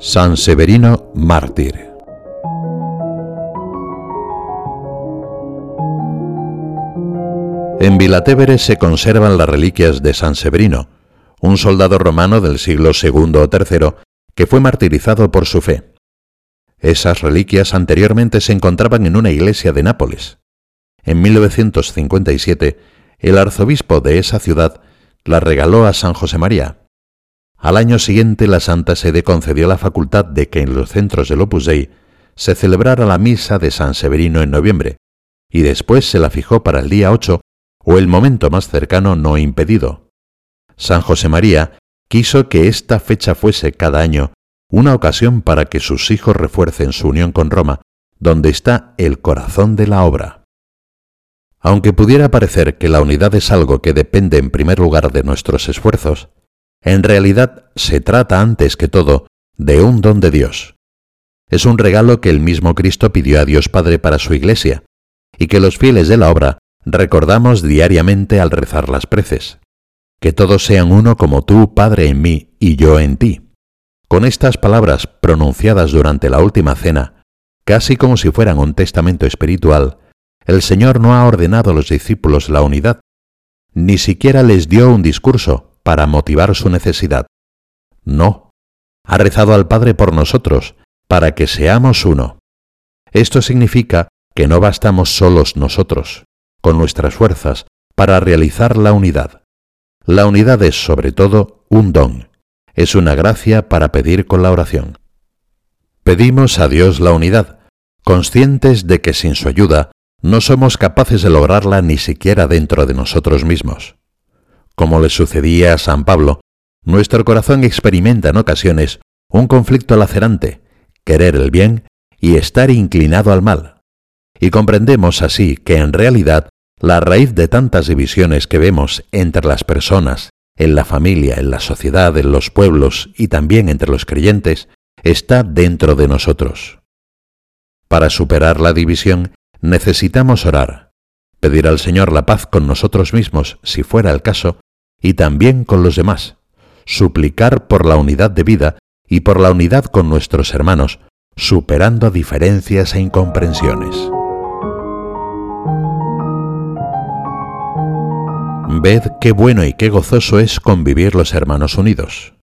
San Severino mártir. En Vilatevere se conservan las reliquias de San Severino, un soldado romano del siglo II o III que fue martirizado por su fe. Esas reliquias anteriormente se encontraban en una iglesia de Nápoles. En 1957, el arzobispo de esa ciudad las regaló a San José María, al año siguiente la Santa Sede concedió la facultad de que en los centros del Opus Dei se celebrara la misa de San Severino en noviembre, y después se la fijó para el día 8 o el momento más cercano no impedido. San José María quiso que esta fecha fuese cada año una ocasión para que sus hijos refuercen su unión con Roma, donde está el corazón de la obra. Aunque pudiera parecer que la unidad es algo que depende en primer lugar de nuestros esfuerzos, en realidad se trata antes que todo de un don de Dios. Es un regalo que el mismo Cristo pidió a Dios Padre para su Iglesia, y que los fieles de la obra recordamos diariamente al rezar las preces. Que todos sean uno como tú, Padre, en mí y yo en ti. Con estas palabras pronunciadas durante la última cena, casi como si fueran un testamento espiritual, el Señor no ha ordenado a los discípulos la unidad, ni siquiera les dio un discurso, para motivar su necesidad. No, ha rezado al Padre por nosotros, para que seamos uno. Esto significa que no bastamos solos nosotros, con nuestras fuerzas, para realizar la unidad. La unidad es sobre todo un don, es una gracia para pedir con la oración. Pedimos a Dios la unidad, conscientes de que sin su ayuda no somos capaces de lograrla ni siquiera dentro de nosotros mismos. Como le sucedía a San Pablo, nuestro corazón experimenta en ocasiones un conflicto lacerante, querer el bien y estar inclinado al mal. Y comprendemos así que en realidad la raíz de tantas divisiones que vemos entre las personas, en la familia, en la sociedad, en los pueblos y también entre los creyentes, está dentro de nosotros. Para superar la división necesitamos orar, pedir al Señor la paz con nosotros mismos, si fuera el caso, y también con los demás, suplicar por la unidad de vida y por la unidad con nuestros hermanos, superando diferencias e incomprensiones. Ved qué bueno y qué gozoso es convivir los hermanos unidos.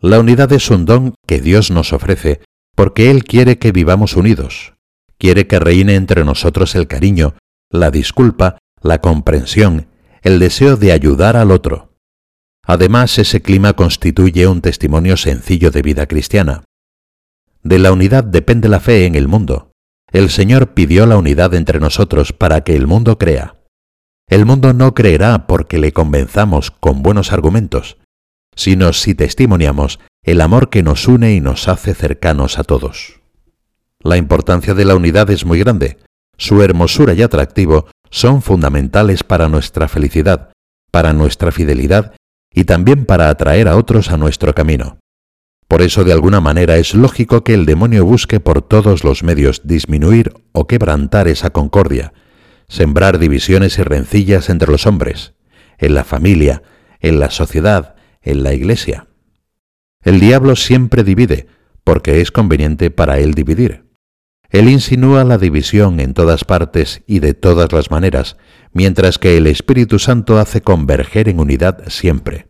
La unidad es un don que Dios nos ofrece porque Él quiere que vivamos unidos, quiere que reine entre nosotros el cariño, la disculpa, la comprensión, el deseo de ayudar al otro. Además, ese clima constituye un testimonio sencillo de vida cristiana. De la unidad depende la fe en el mundo. El Señor pidió la unidad entre nosotros para que el mundo crea. El mundo no creerá porque le convenzamos con buenos argumentos, sino si testimoniamos el amor que nos une y nos hace cercanos a todos. La importancia de la unidad es muy grande. Su hermosura y atractivo son fundamentales para nuestra felicidad, para nuestra fidelidad y también para atraer a otros a nuestro camino. Por eso de alguna manera es lógico que el demonio busque por todos los medios disminuir o quebrantar esa concordia, sembrar divisiones y rencillas entre los hombres, en la familia, en la sociedad, en la iglesia. El diablo siempre divide, porque es conveniente para él dividir. Él insinúa la división en todas partes y de todas las maneras, mientras que el Espíritu Santo hace converger en unidad siempre.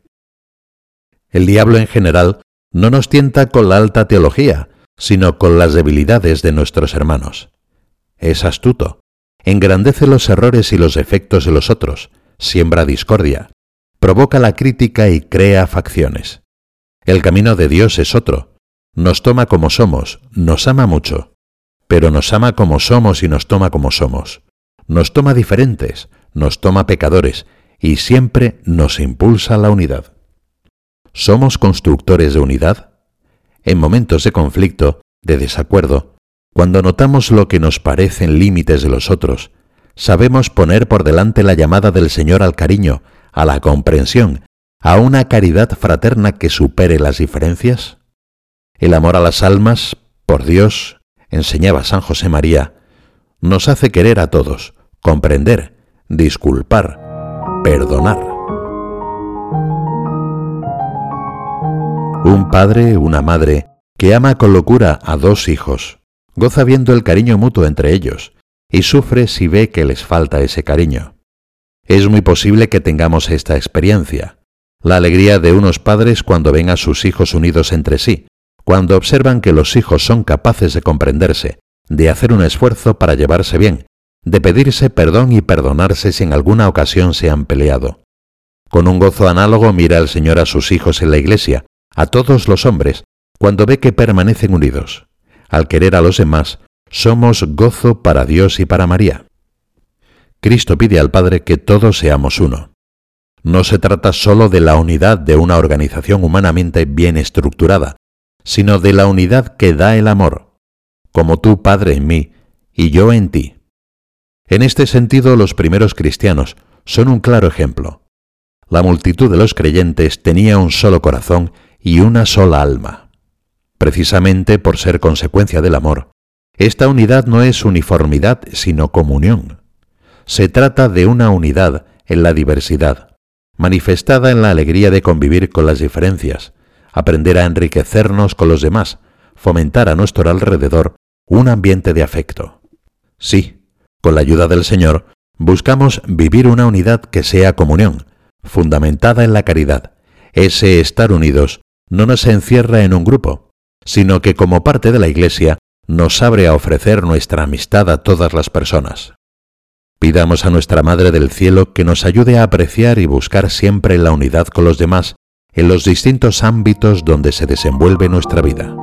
El diablo en general no nos tienta con la alta teología, sino con las debilidades de nuestros hermanos. Es astuto, engrandece los errores y los defectos de los otros, siembra discordia, provoca la crítica y crea facciones. El camino de Dios es otro, nos toma como somos, nos ama mucho, pero nos ama como somos y nos toma como somos. Nos toma diferentes, nos toma pecadores y siempre nos impulsa la unidad. ¿Somos constructores de unidad? En momentos de conflicto, de desacuerdo, cuando notamos lo que nos parecen límites de los otros, ¿sabemos poner por delante la llamada del Señor al cariño, a la comprensión, a una caridad fraterna que supere las diferencias? El amor a las almas, por Dios, enseñaba San José María, nos hace querer a todos, comprender, disculpar, perdonar. Un padre, una madre, que ama con locura a dos hijos, goza viendo el cariño mutuo entre ellos y sufre si ve que les falta ese cariño. Es muy posible que tengamos esta experiencia, la alegría de unos padres cuando ven a sus hijos unidos entre sí, cuando observan que los hijos son capaces de comprenderse, de hacer un esfuerzo para llevarse bien, de pedirse perdón y perdonarse si en alguna ocasión se han peleado. Con un gozo análogo mira el Señor a sus hijos en la iglesia, a todos los hombres, cuando ve que permanecen unidos. Al querer a los demás, somos gozo para Dios y para María. Cristo pide al Padre que todos seamos uno. No se trata sólo de la unidad de una organización humanamente bien estructurada, sino de la unidad que da el amor, como tú, Padre, en mí y yo en ti. En este sentido, los primeros cristianos son un claro ejemplo. La multitud de los creyentes tenía un solo corazón y una sola alma. Precisamente por ser consecuencia del amor, esta unidad no es uniformidad, sino comunión. Se trata de una unidad en la diversidad, manifestada en la alegría de convivir con las diferencias, aprender a enriquecernos con los demás, fomentar a nuestro alrededor un ambiente de afecto. Sí, con la ayuda del Señor, buscamos vivir una unidad que sea comunión, fundamentada en la caridad. Ese estar unidos no nos encierra en un grupo, sino que como parte de la Iglesia nos abre a ofrecer nuestra amistad a todas las personas. Pidamos a nuestra Madre del Cielo que nos ayude a apreciar y buscar siempre la unidad con los demás en los distintos ámbitos donde se desenvuelve nuestra vida.